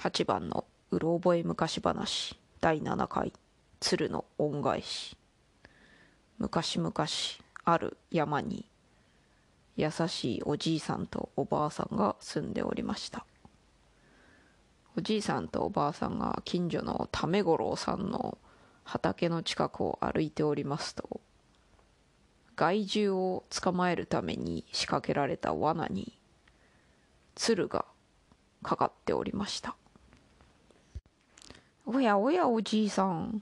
8番のうろ覚え昔話第7回鶴の恩返し。昔々ある山に優しいおじいさんとおばあさんが住んでおりました。おじいさんとおばあさんが近所の為五郎さんの畑の近くを歩いておりますと害獣を捕まえるために仕掛けられた罠に鶴がかかっておりました。おやおやおじいさん。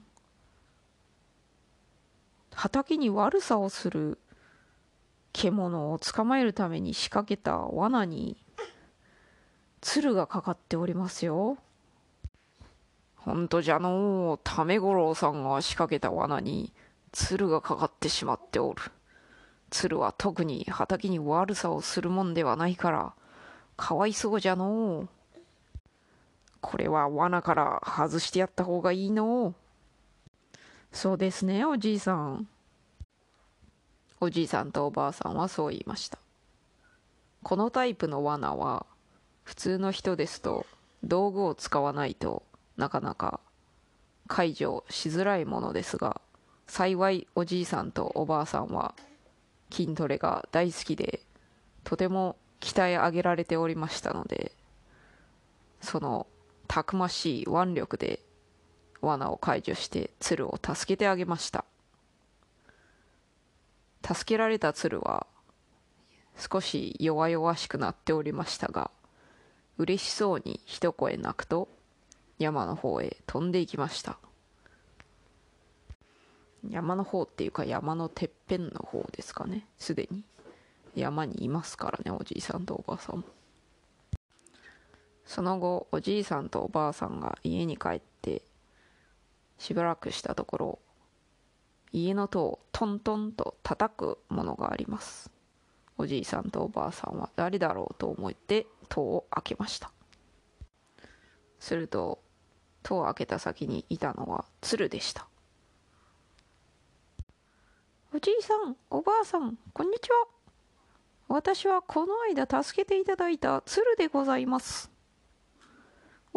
畑に悪さをする獣を捕まえるために仕掛けた罠に鶴がかかっておりますよ。ほんとじゃのう。為五郎さんが仕掛けた罠に鶴がかかってしまっておる。鶴は特に畑に悪さをするもんではないからかわいそうじゃのう。これは罠から外してやった方がいいの。そうですねおじいさん。おじいさんとおばあさんはそう言いました。このタイプの罠は普通の人ですと道具を使わないとなかなか解除しづらいものですが幸いおじいさんとおばあさんは筋トレが大好きでとても鍛え上げられておりましたのでそのたくましい腕力で罠を解除して鶴を助けてあげました。助けられた鶴は少し弱々しくなっておりましたが嬉しそうに一声泣くと山の方へ飛んでいきました。山の方っていうか山のてっぺんの方ですかね。すでに山にいますからねおじいさんとおばあさんも。その後おじいさんとおばあさんが家に帰ってしばらくしたところ家の戸をトントンと叩くものがあります。おじいさんとおばあさんは誰だろうと思って戸を開けました。すると戸を開けた先にいたのは鶴でした。おじいさんおばあさんこんにちは。私はこの間助けていただいた鶴でございます。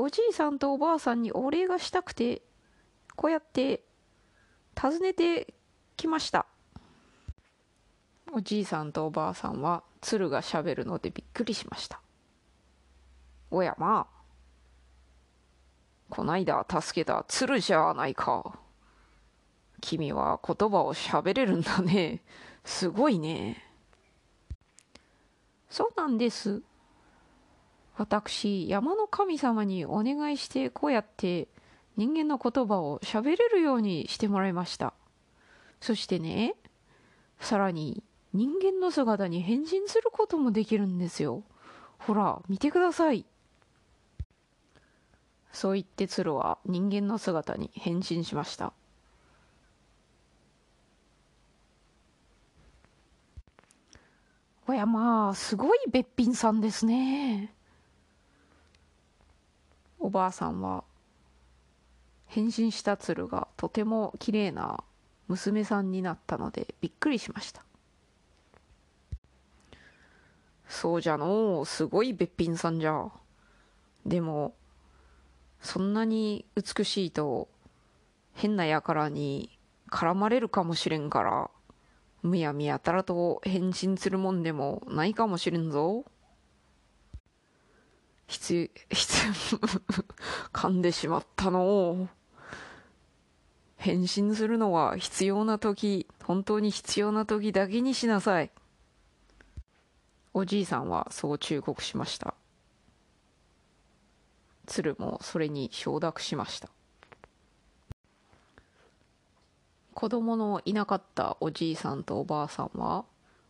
おじいさんとおばあさんにお礼がしたくてこうやって訪ねてきました。おじいさんとおばあさんは鶴がしゃべるのでびっくりしました。おやまあこないだ助けた鶴じゃないか。君は言葉をしゃべれるんだね。すごいね。そうなんです。私山の神様にお願いしてこうやって人間の言葉を喋れるようにしてもらいました。そしてねさらに人間の姿に変身することもできるんですよ。ほら見てください。そう言って鶴は人間の姿に変身しました。おやまあすごいべっぴんさんですね。おばあさんは変身した鶴がとても綺麗な娘さんになったのでびっくりしました。そうじゃのすごいべっぴんさんじゃ。でもそんなに美しいと変な輩に絡まれるかもしれんからむやみやたらと変身するもんでもないかもしれんぞ。必 必噛んでしまったの変身するのは必要な時本当に必要な時だけにしなさい。おじいさんはそう忠告しました。鶴もそれに承諾しました。子供のいなかったおじいさんとおばあさんは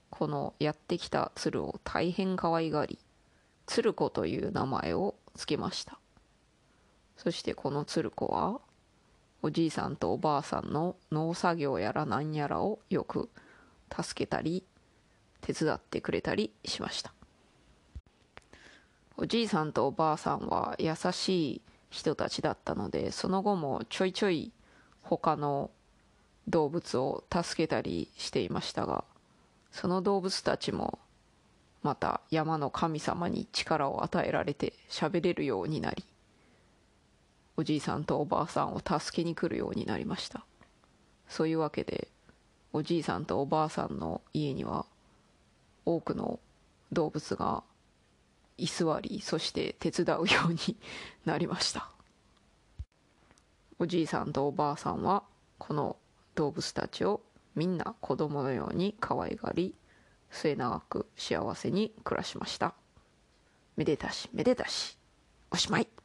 このやってきた鶴を大変可愛がり鶴子という名前を付けましたそしてこの鶴子はおじいさんとおばあさんの農作業やら何やらをよく助けたり手伝ってくれたりしました。おじいさんとおばあさんは優しい人たちだったのでその後もちょいちょい他の動物を助けたりしていましたがその動物たちもまた山の神様に力を与えられて喋れるようになりおじいさんとおばあさんを助けに来るようになりました。そういうわけでおじいさんとおばあさんの家には多くの動物が居座りそして手伝うようになりました。おじいさんとおばあさんはこの動物たちをみんな子供のように可愛がり末永く幸せに暮らしました。めでたしめでたしおしまい。